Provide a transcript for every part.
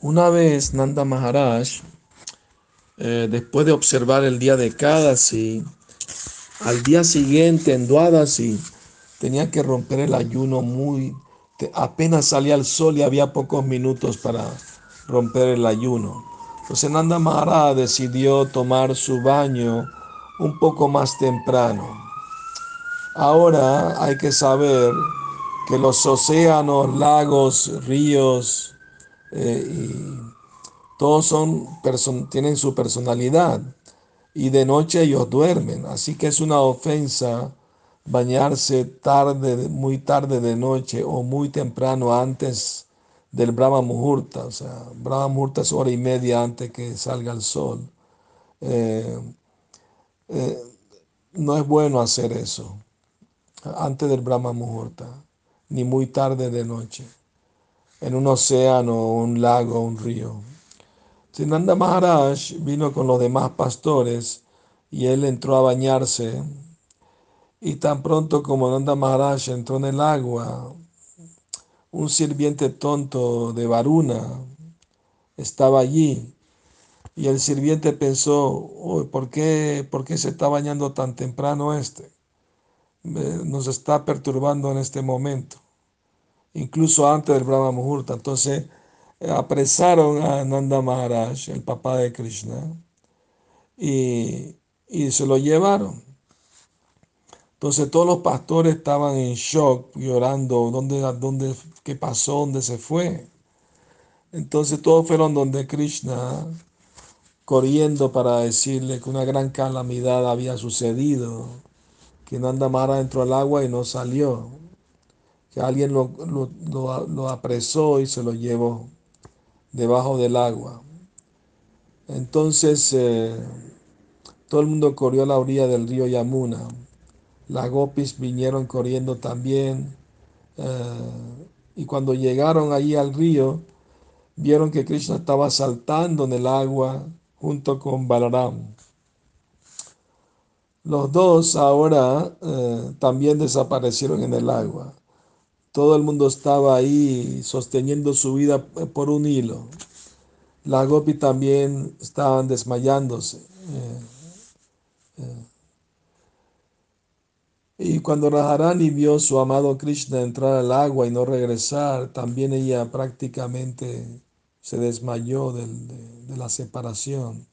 Una vez Nanda Maharaj, eh, después de observar el día de Kadasi, al día siguiente en Dwadasi, tenía que romper el ayuno muy... Apenas salía el sol y había pocos minutos para romper el ayuno. Entonces Nanda Maharaj decidió tomar su baño un poco más temprano. Ahora hay que saber que los océanos, lagos, ríos, eh, y todos son, tienen su personalidad. Y de noche ellos duermen, así que es una ofensa bañarse tarde, muy tarde de noche o muy temprano antes del Brahma Muhurta, o sea, Brahma Muhurta es hora y media antes que salga el sol. Eh, eh, no es bueno hacer eso antes del Brahma Muhurta, ni muy tarde de noche en un océano, un lago, un río. Sinanda Maharaj vino con los demás pastores y él entró a bañarse. Y tan pronto como Nanda Maharaj entró en el agua, un sirviente tonto de Varuna estaba allí. Y el sirviente pensó, ¿por, qué, ¿por qué se está bañando tan temprano este? Nos está perturbando en este momento incluso antes del Brahma Muhurta. Entonces eh, apresaron a Nanda Maharaj, el papá de Krishna, y, se lo llevaron. Entonces todos los pastores estaban en shock, llorando, ¿dónde, dónde, qué pasó? ¿Dónde se fue? Entonces todos fueron donde Krishna, corriendo para decirle que una gran calamidad había sucedido, que Nanda Maharaj entró al agua y no salió que alguien lo, apresó y se lo llevó debajo del agua. Entonces eh, todo el mundo corrió a la orilla del río Yamuna. Las gopis vinieron corriendo también. Eh, y cuando llegaron allí al río, vieron que Krishna estaba saltando en el agua junto con Balaram. Los dos ahora eh, también desaparecieron en el agua. Todo el mundo estaba ahí sosteniendo su vida por un hilo. La Gopi también estaban desmayándose. Eh, eh. Y cuando Radharani vio a su amado Krishna entrar al agua y no regresar, también ella prácticamente se desmayó de, la separación.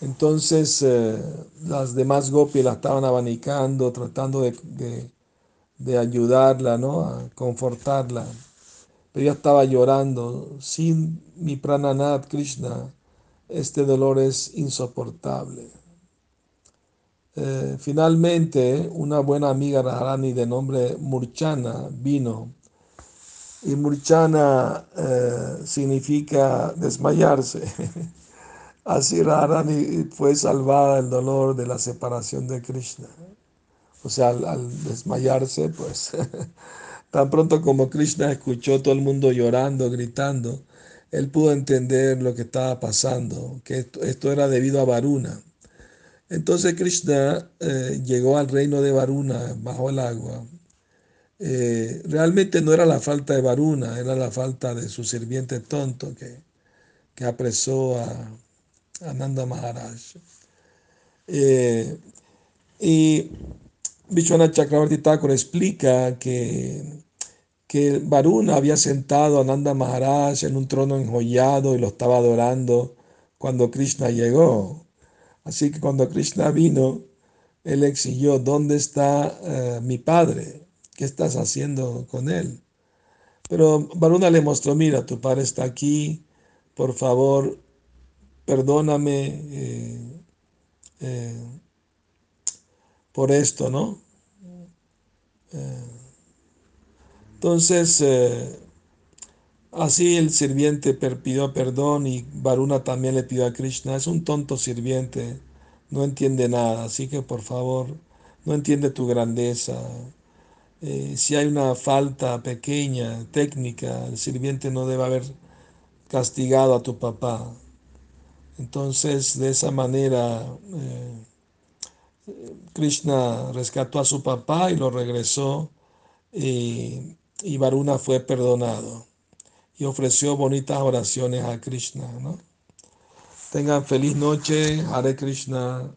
Entonces eh, las demás gopis la estaban abanicando, tratando de ayudarla, ¿no? A confortarla. Pero ella estaba llorando. Sin mi prananat Krishna, este dolor es insoportable. Eh, finalmente, una buena amiga Radharani de nombre Murchana vino. Y Murchana eh, significa desmayarse. Así Radharani fue salvada del dolor de la separación de Krishna. O sea, al, desmayarse, pues tan pronto como Krishna escuchó todo el mundo llorando, gritando, él pudo entender lo que estaba pasando, que esto, era debido a Varuna. Entonces Krishna eh, llegó al reino de Varuna bajo el agua. Eh, realmente no era la falta de Varuna, era la falta de su sirviente tonto que, que apresó a, Nanda Maharaj. Eh, y Vishwanath Chakravarti Thakur explica que, que Varuna había sentado a Nanda Maharaj en un trono enjollado y lo estaba adorando cuando Krishna llegó. Así que cuando Krishna vino, él exigió, ¿dónde está eh, mi padre? ¿Qué estás haciendo con él? Pero Varuna le mostró, mira, tu padre está aquí, por favor, perdóname. Eh, eh, por esto, ¿no? Eh, entonces, eh, así el sirviente pidió perdón y Varuna también le pidió a Krishna. Es un tonto sirviente, no entiende nada, así que por favor, no entiende tu grandeza. Eh, si hay una falta pequeña, técnica, el sirviente no debe haber castigado a tu papá. Entonces, de esa manera, Krishna rescató a su papá y lo regresó y, Varuna fue perdonado. y ofreció bonitas oraciones a Krishna. Tengan feliz noche, Hare Krishna.